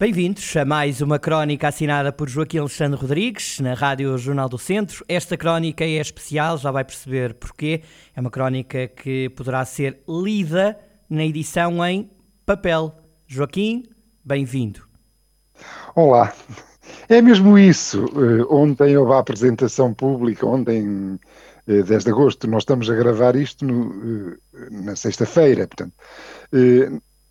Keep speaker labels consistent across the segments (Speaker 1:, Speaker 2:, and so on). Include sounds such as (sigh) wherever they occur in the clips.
Speaker 1: Bem-vindos a mais uma crónica assinada por Joaquim Alexandre Rodrigues, na Rádio Jornal do Centro. Esta crónica é especial, já vai perceber porquê. É uma crónica que poderá ser lida na edição em papel. Joaquim, bem-vindo.
Speaker 2: Olá, é mesmo isso. Uh, ontem houve a apresentação pública, ontem, uh, 10 de agosto, nós estamos a gravar isto no, uh, na sexta-feira, portanto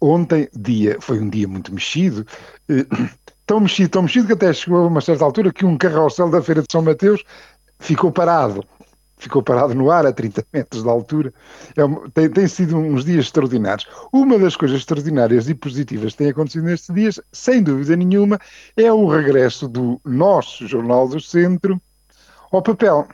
Speaker 2: ontem, dia, foi um dia muito mexido, eh, (clears throat) tão mexido, tão mexido que até chegou a uma certa altura que um carrossel da Feira de São Mateus ficou parado. Ficou parado no ar a 30 (laughs) metros de altura. É, tem, tem, sido uns dias extraordinários. Uma das coisas extraordinárias e positivas que tem acontecido nestes dias, sem dúvida nenhuma, é o regresso do nosso Jornal do Centro ao papel.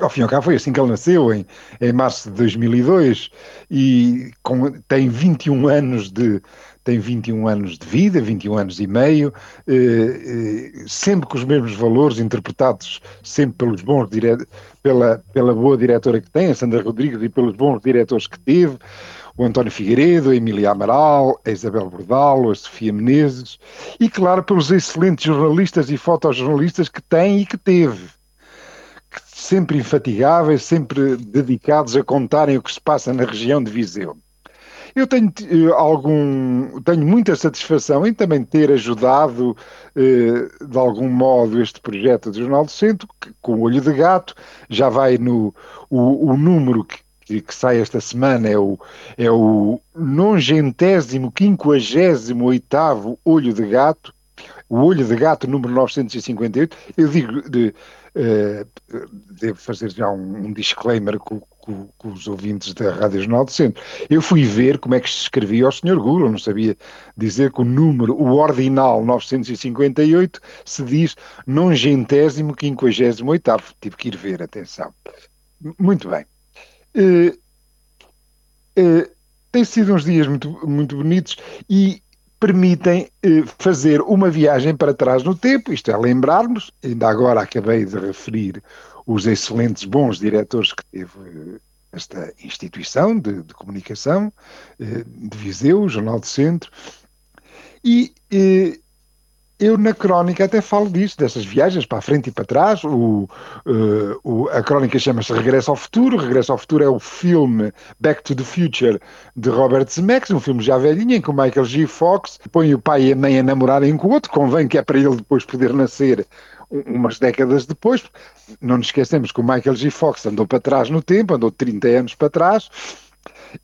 Speaker 2: Ao fim e ao cabo foi assim que ele nasceu, em, em março de 2002, e com, tem 21 anos de tem 21 anos de vida, 21 anos e meio, eh, eh, sempre com os mesmos valores, interpretados sempre pelos bons dire... pela, pela boa diretora que tem, a Sandra Rodrigues, e pelos bons diretores que teve, o António Figueiredo, a Emília Amaral, a Isabel Bordalo, a Sofia Menezes, e claro, pelos excelentes jornalistas e fotojornalistas que tem e que teve sempre infatigáveis, sempre dedicados a contarem o que se passa na região de Viseu. Eu tenho eh, algum, tenho muita satisfação em também ter ajudado eh, de algum modo este projeto do Jornal do Centro, que, com o olho de gato, já vai no o, o número que, que, que, sai esta semana é o, é o nongentésimo, quinquagésimo oitavo olho de gato, o olho de gato número 958, eu digo de, devo fazer já um, um disclaimer com, com, com, os ouvintes da Rádio Jornal do Centro. Eu fui ver como é que se escrevia ao Sr. Google, não sabia dizer que o número, o ordinal 958, se diz nongentésimo quinquagésimo oitavo. Tive que ir ver, atenção. Muito bem. Uh, uh, tem sido uns dias muito, muito bonitos e permitem eh, fazer uma viagem para trás no tempo, isto é, lembrarmos, ainda agora acabei de referir os excelentes bons diretores que teve eh, esta instituição de, de comunicação, eh, de Viseu, o Jornal do Centro, e eh, eu na crónica até falo disso, dessas viagens para a frente e para trás. O, uh, o, a crónica chama-se Regresso ao Futuro. Regresso ao Futuro é o filme Back to the Future de Robert Zemeckis, um filme já velhinho, em que o Michael G. Fox põe o pai e a mãe a namorarem com o outro. Convém que é para ele depois poder nascer umas décadas depois. Não nos esquecemos que o Michael G. Fox andou para trás no tempo, andou 30 anos para trás,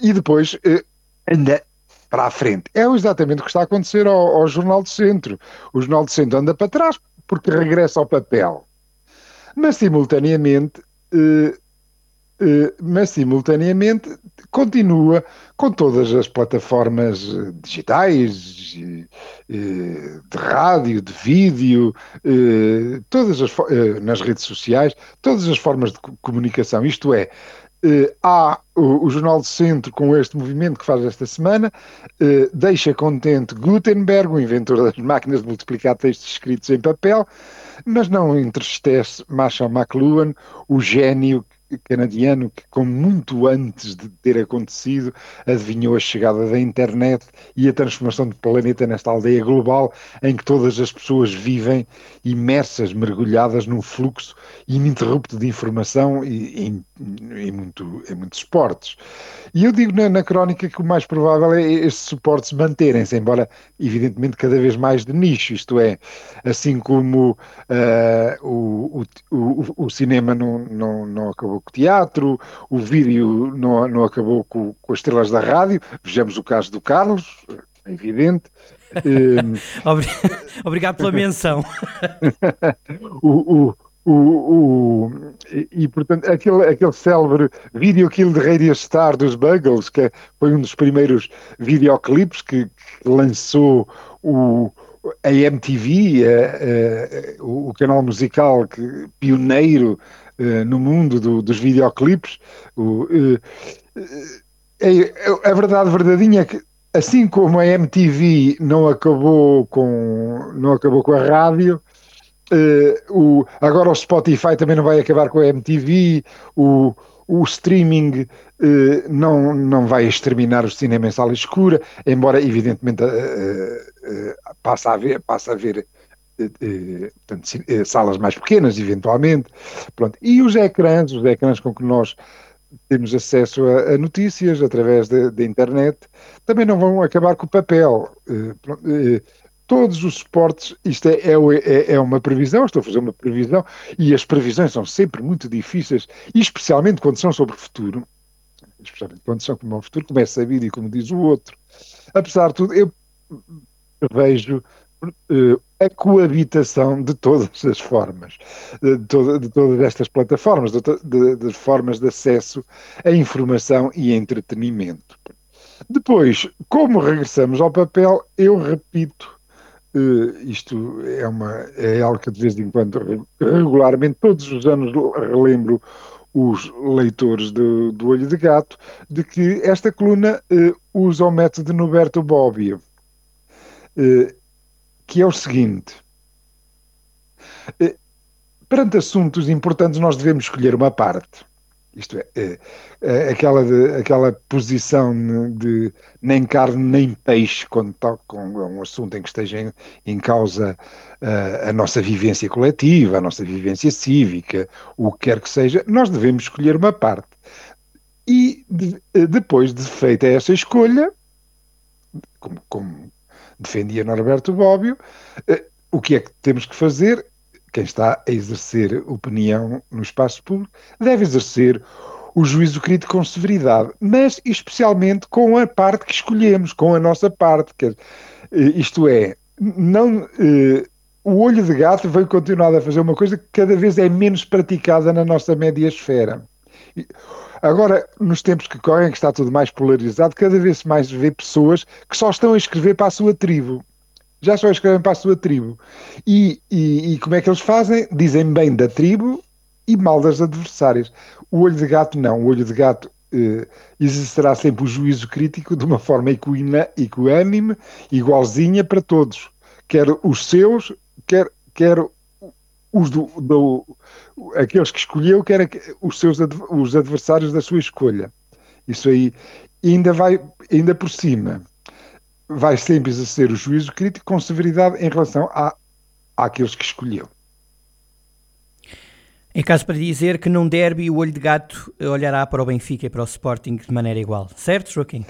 Speaker 2: e depois uh, anda para a frente. É exatamente o que está a acontecer ao, ao Jornal do Centro. O Jornal do Centro anda para trás porque regressa ao papel. Mas simultaneamente, eh, eh, mas simultaneamente continua com todas as plataformas eh, digitais, de rádio, de vídeo, todas as, nas redes sociais, todas as formas de comunicação. Isto é, Uh, há o, o, Jornal do Centro, com este movimento que faz esta semana, uh, deixa contente Gutenberg, o inventor das máquinas de multiplicar textos escritos em papel, mas não entristece Marshall McLuhan, o gênio canadiano que, com muito antes de ter acontecido, adivinhou a chegada da internet e a transformação do planeta nesta aldeia global em que todas as pessoas vivem imersas, mergulhadas num fluxo ininterrupto de informação e, em, em, muito, em muitos suportes. E eu digo na, na, crónica que o mais provável é estes suportes manterem-se, embora evidentemente cada vez mais de nicho, isto é, assim como uh, o, o, o, o cinema não, não, não acabou com o teatro, o vídeo não, não acabou com, com as estrelas da rádio, vejamos o caso do Carlos, é evidente.
Speaker 1: Ehm, (laughs) (laughs) obrigado pela menção. (laughs)
Speaker 2: o, o, o, o, e, portanto, aquele, aquele célebre vídeo Kill de Radio Star dos Buggles, que foi um dos primeiros videoclipes que, que lançou o, a MTV, a, a, o canal musical que, pioneiro uh, no mundo do, dos videoclipes, o, uh, a verdade verdadeira é que assim como a MTV não acabou com não acabou com a rádio uh, o, agora o Spotify também não vai acabar com a MTV o, o streaming uh, não, não vai exterminar o cinema em sala escura, embora evidentemente uh, passa a haver, passa a haver portanto, salas mais pequenas, eventualmente. Pronto. E os ecrãs, os ecrãs com que nós temos acesso a, a notícias através da internet, também não vão acabar com o papel. todos os esportes, isto é, é, é, uma previsão, estou a fazer uma previsão, e as previsões são sempre muito difíceis, e especialmente quando são sobre o futuro, especialmente quando são como o futuro, como é sabido e como diz o outro. Apesar de tudo, eu vejo uh, a coabitação de todas as formas, de, toda, de todas estas plataformas, de, de, de, formas de acesso à informação e entretenimento. Depois, como regressamos ao papel, eu repito, uh, isto é, uma, é algo que de vez em quando, regularmente, todos os anos relembro os leitores do, do Olho de Gato de que esta coluna uh, usa o método de Noberto Bobbio, que é o seguinte. Uh, perante assuntos importantes, nós devemos escolher uma parte. Isto é, é, é aquela, de, aquela posição de nem carne nem peixe quando toca com um assunto em que esteja em, em causa uh, a nossa vivência coletiva, a nossa vivência cívica, o que quer que seja, nós devemos escolher uma parte. E de, eh, depois de feita essa escolha, como, como defendia Norberto Bobbio, uh, o que é que temos que fazer? quem está a exercer opinião no espaço público deve exercer o juízo crítico com severidade, mas especialmente com a parte que escolhemos, com a nossa parte. Que, eh, isto é, não, eh, o olho de gato veio continuar a fazer uma coisa que cada vez é menos praticada na nossa média esfera. Agora, nos tempos que correm, que está tudo mais polarizado, cada vez mais vê pessoas que só estão a escrever para a sua tribo já só escrevem para a sua tribo. E, e, e, como é que eles fazem? Dizem bem da tribo e mal das adversárias. O olho de gato não. O olho de gato eh, existirá sempre o juízo crítico de uma forma equina, equânime, igualzinha para todos. Quer os seus, quer, quer os do, do, aqueles que escolheu, quer os seus os adversários da sua escolha. Isso aí ainda vai, ainda por cima vai sempre exercer o juízo crítico com severidade em relação a, àqueles que escolheu.
Speaker 1: Em caso para dizer que num derby o olho de gato olhará para o Benfica e para o Sporting de maneira igual, certo, Joaquim?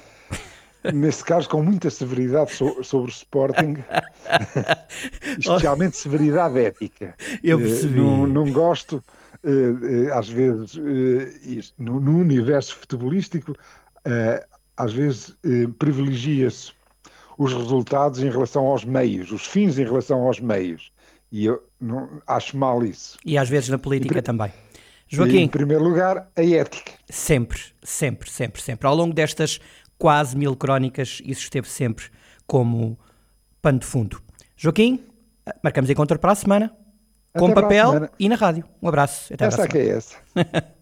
Speaker 2: Nesse caso, com muita severidade so, sobre o Sporting, (laughs) especialmente severidade ética.
Speaker 1: Eu eh, percebi.
Speaker 2: Não, não gosto, eh, eh, às vezes, no, no universo futebolístico, às vezes privilegia-se os resultados em relação aos meios, os fins em relação aos meios. E eu não, acho mal isso.
Speaker 1: E às vezes na política e, também. Joaquim.
Speaker 2: Em primeiro lugar, a ética.
Speaker 1: Sempre, sempre, sempre, sempre. Ao longo destas quase mil crónicas, isso esteve sempre como pano de fundo. Joaquim, marcamos encontro para a semana. Até com papel e na rádio. Um abraço.
Speaker 2: Até essa que é essa. (laughs)